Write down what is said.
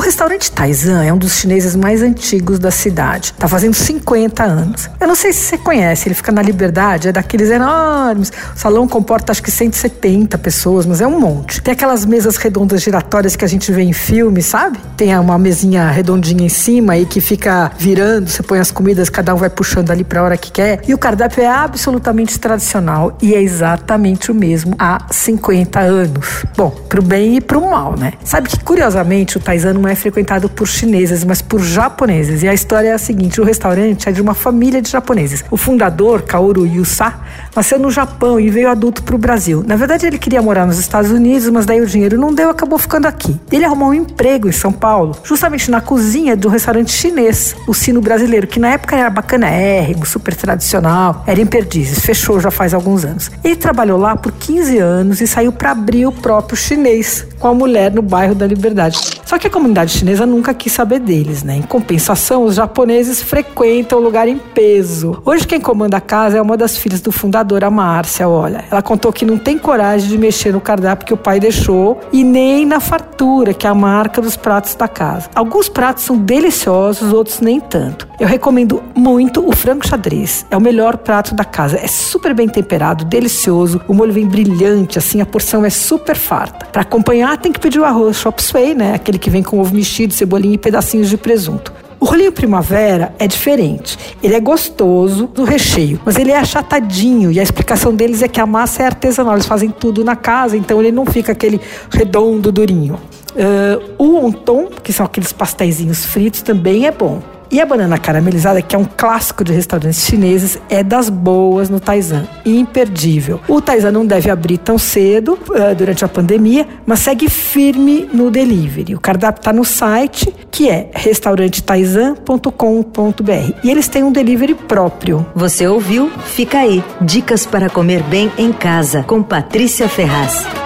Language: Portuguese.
O restaurante Taizan é um dos chineses mais antigos da cidade. Tá fazendo 50 anos. Eu não sei se você conhece, ele fica na Liberdade, é daqueles enormes. O salão comporta acho que 170 pessoas, mas é um monte. Tem aquelas mesas redondas giratórias que a gente vê em filme, sabe? Tem uma mesinha redondinha em cima aí que fica virando, você põe as comidas, cada um vai puxando ali pra hora que quer. E o cardápio é absolutamente tradicional e é exatamente o mesmo há 50 anos. Bom, pro bem e pro mal, né? Sabe que curiosamente o Taizan não é frequentado por chineses, mas por japoneses. E a história é a seguinte: o restaurante é de uma família de japoneses. O fundador, Kaoru Yusa, nasceu no Japão e veio adulto para o Brasil. Na verdade, ele queria morar nos Estados Unidos, mas daí o dinheiro não deu, acabou ficando aqui. Ele arrumou um emprego em São Paulo, justamente na cozinha de um restaurante chinês, o Sino Brasileiro, que na época era bacana, bacanérrimo, super tradicional, era em Perdizes, fechou já faz alguns anos. Ele trabalhou lá por 15 anos e saiu para abrir o próprio chinês com a mulher no bairro da Liberdade. Só que a comunidade chinesa nunca quis saber deles, né? Em compensação, os japoneses frequentam o lugar em peso. Hoje quem comanda a casa é uma das filhas do fundador, a Márcia, olha. Ela contou que não tem coragem de mexer no cardápio que o pai deixou e nem na fartura, que é a marca dos pratos da casa. Alguns pratos são deliciosos, outros nem tanto. Eu recomendo muito o frango xadrez. É o melhor prato da casa. É super bem temperado, delicioso. O molho vem brilhante, assim, a porção é super farta. Para acompanhar, tem que pedir o arroz chop suey, né? Aquele que vem com ovo mexido, cebolinha e pedacinhos de presunto. O rolinho primavera é diferente. Ele é gostoso do recheio, mas ele é achatadinho. E a explicação deles é que a massa é artesanal. Eles fazem tudo na casa, então ele não fica aquele redondo, durinho. Uh, o wonton, que são aqueles pastéis fritos, também é bom. E a banana caramelizada, que é um clássico de restaurantes chineses, é das boas no Taizan. Imperdível. O Taizan não deve abrir tão cedo uh, durante a pandemia, mas segue firme no delivery. O cardápio está no site, que é restaurantetaizan.com.br. E eles têm um delivery próprio. Você ouviu? Fica aí. Dicas para comer bem em casa, com Patrícia Ferraz.